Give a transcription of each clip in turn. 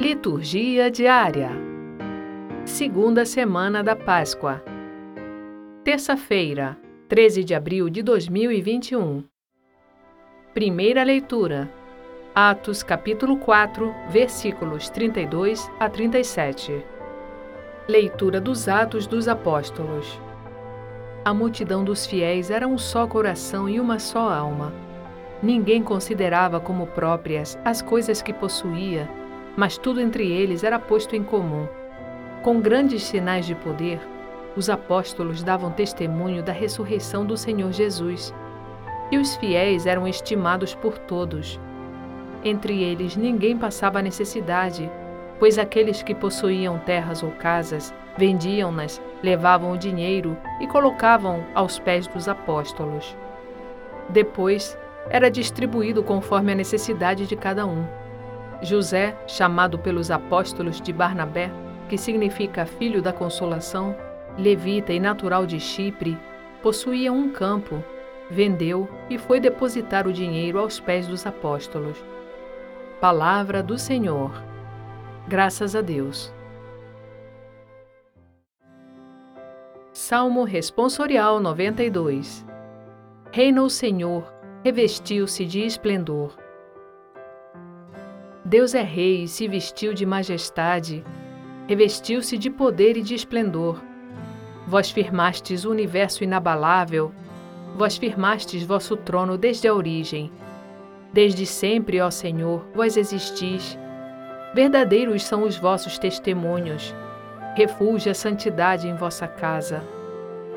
Liturgia diária. Segunda semana da Páscoa. Terça-feira, 13 de abril de 2021. Primeira leitura. Atos capítulo 4, versículos 32 a 37. Leitura dos Atos dos Apóstolos. A multidão dos fiéis era um só coração e uma só alma. Ninguém considerava como próprias as coisas que possuía mas tudo entre eles era posto em comum. Com grandes sinais de poder, os apóstolos davam testemunho da ressurreição do Senhor Jesus, e os fiéis eram estimados por todos. Entre eles ninguém passava necessidade, pois aqueles que possuíam terras ou casas vendiam-nas, levavam o dinheiro e colocavam aos pés dos apóstolos. Depois, era distribuído conforme a necessidade de cada um. José, chamado pelos apóstolos de Barnabé, que significa filho da consolação, levita e natural de Chipre, possuía um campo, vendeu e foi depositar o dinheiro aos pés dos apóstolos. Palavra do Senhor. Graças a Deus. Salmo Responsorial 92 Reina o Senhor, revestiu-se de esplendor. Deus é rei e se vestiu de majestade, revestiu-se de poder e de esplendor. Vós firmastes o universo inabalável, vós firmastes vosso trono desde a origem. Desde sempre, ó Senhor, vós existis. Verdadeiros são os vossos testemunhos. Refulge a santidade em vossa casa.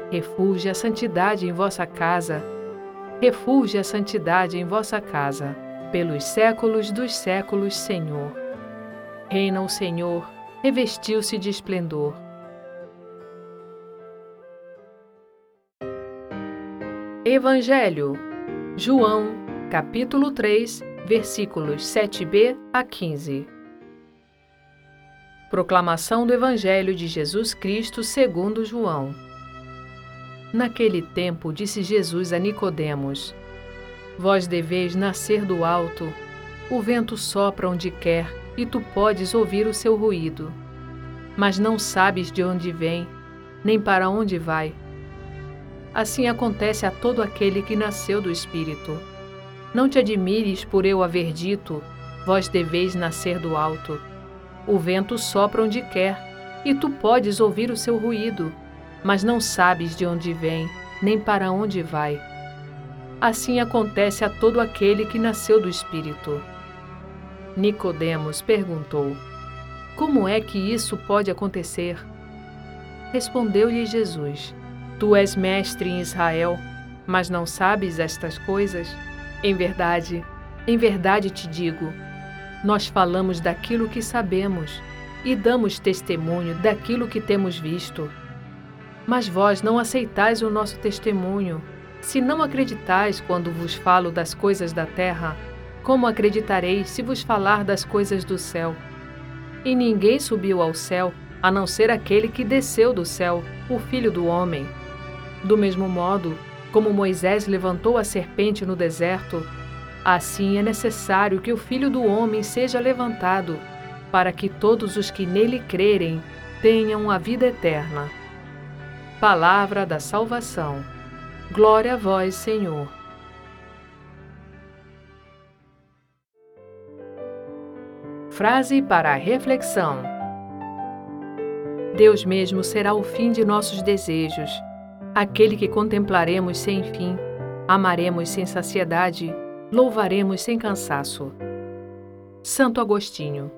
Refulge a santidade em vossa casa. Refulge a santidade em vossa casa pelos séculos dos séculos, Senhor. Reina o Senhor, revestiu-se de esplendor. Evangelho, João, capítulo 3, versículos 7b a 15. Proclamação do Evangelho de Jesus Cristo segundo João. Naquele tempo disse Jesus a Nicodemos: Vós deveis nascer do alto. O vento sopra onde quer e tu podes ouvir o seu ruído, mas não sabes de onde vem, nem para onde vai. Assim acontece a todo aquele que nasceu do Espírito. Não te admires por eu haver dito: Vós deveis nascer do alto. O vento sopra onde quer, e tu podes ouvir o seu ruído, mas não sabes de onde vem, nem para onde vai. Assim acontece a todo aquele que nasceu do Espírito. Nicodemos perguntou: Como é que isso pode acontecer? Respondeu-lhe Jesus: Tu és mestre em Israel, mas não sabes estas coisas? Em verdade, em verdade te digo, nós falamos daquilo que sabemos e damos testemunho daquilo que temos visto. Mas vós não aceitais o nosso testemunho. Se não acreditais quando vos falo das coisas da terra, como acreditareis se vos falar das coisas do céu? E ninguém subiu ao céu, a não ser aquele que desceu do céu, o Filho do Homem. Do mesmo modo, como Moisés levantou a serpente no deserto, assim é necessário que o Filho do Homem seja levantado, para que todos os que nele crerem tenham a vida eterna. Palavra da Salvação. Glória a vós, Senhor. Frase para a reflexão: Deus mesmo será o fim de nossos desejos, aquele que contemplaremos sem fim, amaremos sem saciedade, louvaremos sem cansaço. Santo Agostinho.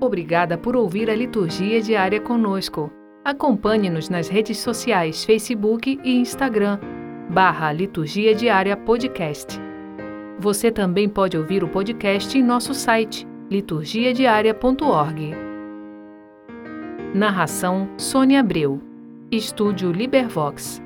Obrigada por ouvir a liturgia diária conosco. Acompanhe-nos nas redes sociais Facebook e Instagram, barra Liturgia Diária Podcast. Você também pode ouvir o podcast em nosso site, liturgiadiaria.org. Narração Sônia Abreu. Estúdio Libervox.